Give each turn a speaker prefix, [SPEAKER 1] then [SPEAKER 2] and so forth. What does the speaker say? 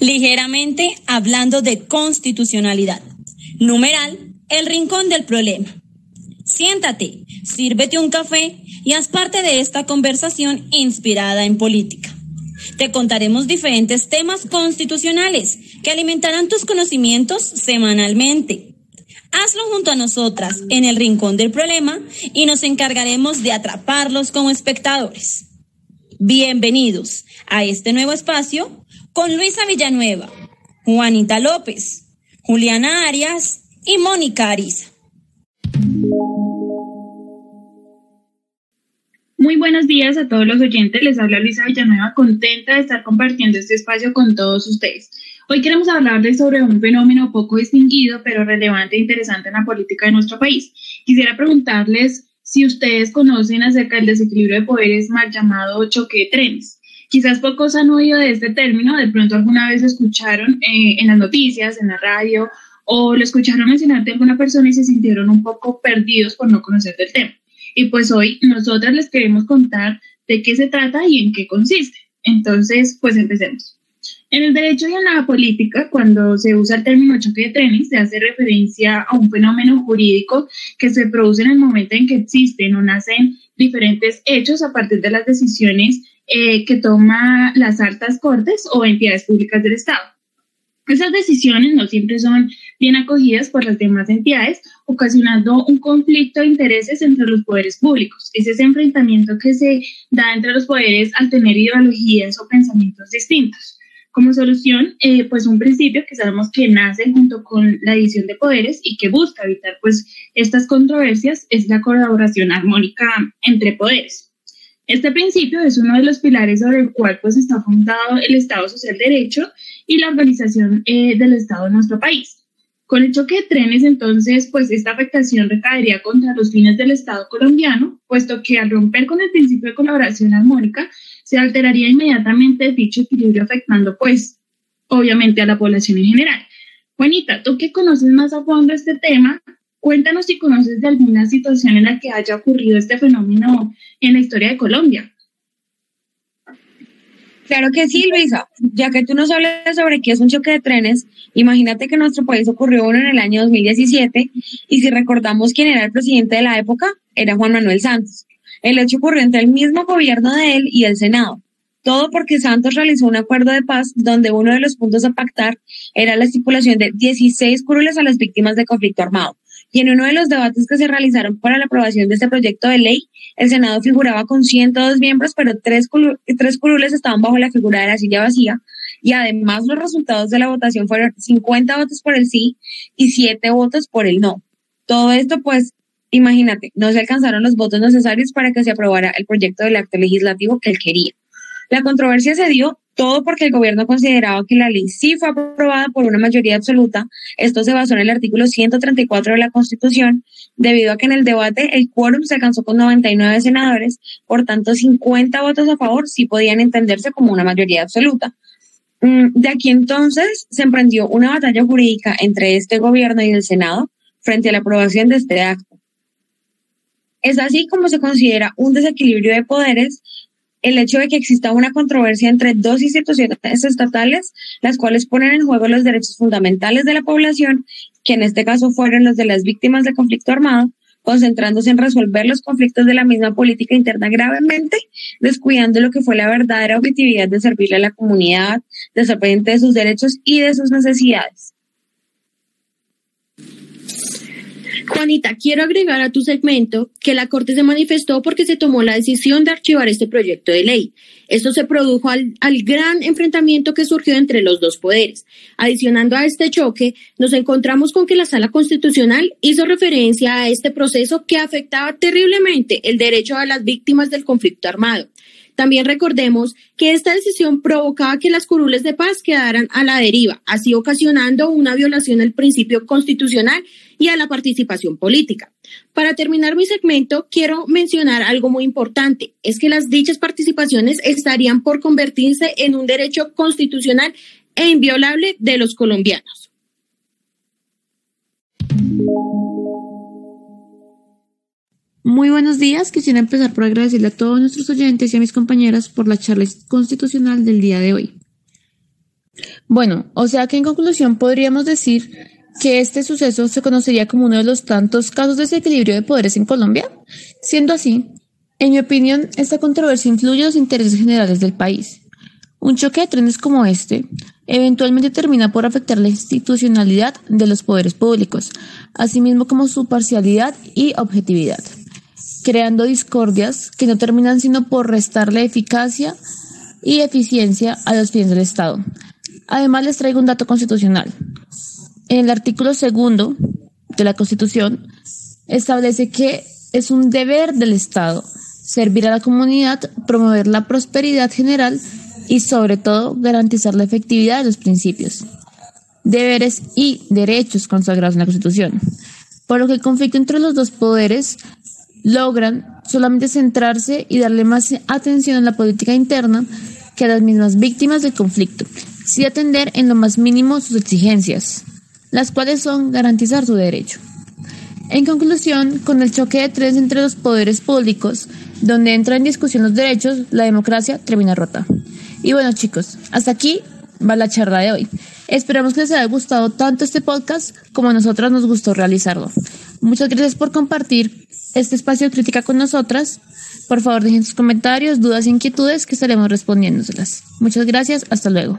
[SPEAKER 1] Ligeramente hablando de constitucionalidad. Numeral, el rincón del problema. Siéntate, sírvete un café y haz parte de esta conversación inspirada en política. Te contaremos diferentes temas constitucionales que alimentarán tus conocimientos semanalmente. Hazlo junto a nosotras en el rincón del problema y nos encargaremos de atraparlos como espectadores. Bienvenidos a este nuevo espacio con Luisa Villanueva, Juanita López, Juliana Arias y Mónica Ariza.
[SPEAKER 2] Muy buenos días a todos los oyentes. Les habla Luisa Villanueva, contenta de estar compartiendo este espacio con todos ustedes. Hoy queremos hablarles sobre un fenómeno poco distinguido, pero relevante e interesante en la política de nuestro país. Quisiera preguntarles si ustedes conocen acerca del desequilibrio de poderes mal llamado choque de trenes. Quizás pocos han oído de este término, de pronto alguna vez escucharon eh, en las noticias, en la radio, o lo escucharon mencionar de alguna persona y se sintieron un poco perdidos por no conocer del tema. Y pues hoy nosotras les queremos contar de qué se trata y en qué consiste. Entonces, pues empecemos. En el derecho y en la política, cuando se usa el término choque de trenes, se hace referencia a un fenómeno jurídico que se produce en el momento en que existen o nacen diferentes hechos a partir de las decisiones eh, que toma las altas cortes o entidades públicas del Estado. Esas decisiones no siempre son bien acogidas por las demás entidades, ocasionando un conflicto de intereses entre los poderes públicos. Es ese enfrentamiento que se da entre los poderes al tener ideologías o pensamientos distintos. Como solución, eh, pues un principio que sabemos que nace junto con la división de poderes y que busca evitar pues estas controversias es la colaboración armónica entre poderes. Este principio es uno de los pilares sobre el cual pues está fundado el Estado Social de Derecho y la organización eh, del Estado en nuestro país. Con el choque de trenes, entonces, pues esta afectación recaería contra los fines del Estado colombiano, puesto que al romper con el principio de colaboración armónica, se alteraría inmediatamente dicho equilibrio afectando pues obviamente a la población en general. Juanita, tú que conoces más a fondo este tema, cuéntanos si conoces de alguna situación en la que haya ocurrido este fenómeno en la historia de Colombia.
[SPEAKER 3] Claro que sí, Luisa. Ya que tú nos hablas sobre qué es un choque de trenes, imagínate que en nuestro país ocurrió uno en el año 2017 y si recordamos quién era el presidente de la época, era Juan Manuel Santos. El hecho ocurrió entre el mismo gobierno de él y el Senado. Todo porque Santos realizó un acuerdo de paz donde uno de los puntos a pactar era la estipulación de 16 curules a las víctimas de conflicto armado. Y en uno de los debates que se realizaron para la aprobación de este proyecto de ley, el Senado figuraba con 102 miembros, pero tres, tres curules estaban bajo la figura de la silla vacía. Y además los resultados de la votación fueron 50 votos por el sí y 7 votos por el no. Todo esto pues Imagínate, no se alcanzaron los votos necesarios para que se aprobara el proyecto del acto legislativo que él quería. La controversia se dio todo porque el gobierno consideraba que la ley sí fue aprobada por una mayoría absoluta. Esto se basó en el artículo 134 de la Constitución, debido a que en el debate el quórum se alcanzó con 99 senadores, por tanto 50 votos a favor sí podían entenderse como una mayoría absoluta. Mm, de aquí entonces se emprendió una batalla jurídica entre este gobierno y el Senado frente a la aprobación de este acto. Es así como se considera un desequilibrio de poderes el hecho de que exista una controversia entre dos instituciones estatales, las cuales ponen en juego los derechos fundamentales de la población, que en este caso fueron los de las víctimas de conflicto armado, concentrándose en resolver los conflictos de la misma política interna gravemente, descuidando lo que fue la verdadera objetividad de servirle a la comunidad, de de sus derechos y de sus necesidades.
[SPEAKER 4] Juanita, quiero agregar a tu segmento que la Corte se manifestó porque se tomó la decisión de archivar este proyecto de ley. Esto se produjo al, gran enfrentamiento que surgió entre los dos poderes. Adicionando a este choque, nos encontramos con que la Sala Constitucional hizo referencia a este proceso que afectaba terriblemente el derecho a las víctimas del conflicto armado. También recordemos que esta decisión provocaba que las curules de paz quedaran a la deriva, así ocasionando una violación al principio constitucional y a la participación política. Para terminar mi segmento, quiero mencionar algo muy importante, es que las dichas participaciones estarían por convertirse en un derecho constitucional e inviolable de los colombianos.
[SPEAKER 5] Muy buenos días. Quisiera empezar por agradecerle a todos nuestros oyentes y a mis compañeras por la charla constitucional del día de hoy. Bueno, o sea que en conclusión podríamos decir que este suceso se conocería como uno de los tantos casos de desequilibrio de poderes en Colombia. Siendo así, en mi opinión, esta controversia influye en los intereses generales del país. Un choque de trenes como este eventualmente termina por afectar la institucionalidad de los poderes públicos, asimismo como su parcialidad y objetividad, creando discordias que no terminan sino por restarle eficacia y eficiencia a los fines del Estado. Además, les traigo un dato constitucional. En el artículo segundo de la Constitución establece que es un deber del Estado servir a la comunidad, promover la prosperidad general y sobre todo garantizar la efectividad de los principios, deberes y derechos consagrados en la Constitución. Por lo que el conflicto entre los dos poderes logran solamente centrarse y darle más atención a la política interna que a las mismas víctimas del conflicto, sin atender en lo más mínimo sus exigencias, las cuales son garantizar su derecho. En conclusión, con el choque de tres entre los poderes públicos, donde entra en discusión los derechos, la democracia termina rota. Y bueno chicos, hasta aquí va la charla de hoy. Esperamos que les haya gustado tanto este podcast como a nosotras nos gustó realizarlo. Muchas gracias por compartir este espacio de crítica con nosotras. Por favor, dejen sus comentarios, dudas e inquietudes que estaremos respondiéndoselas. Muchas gracias, hasta luego.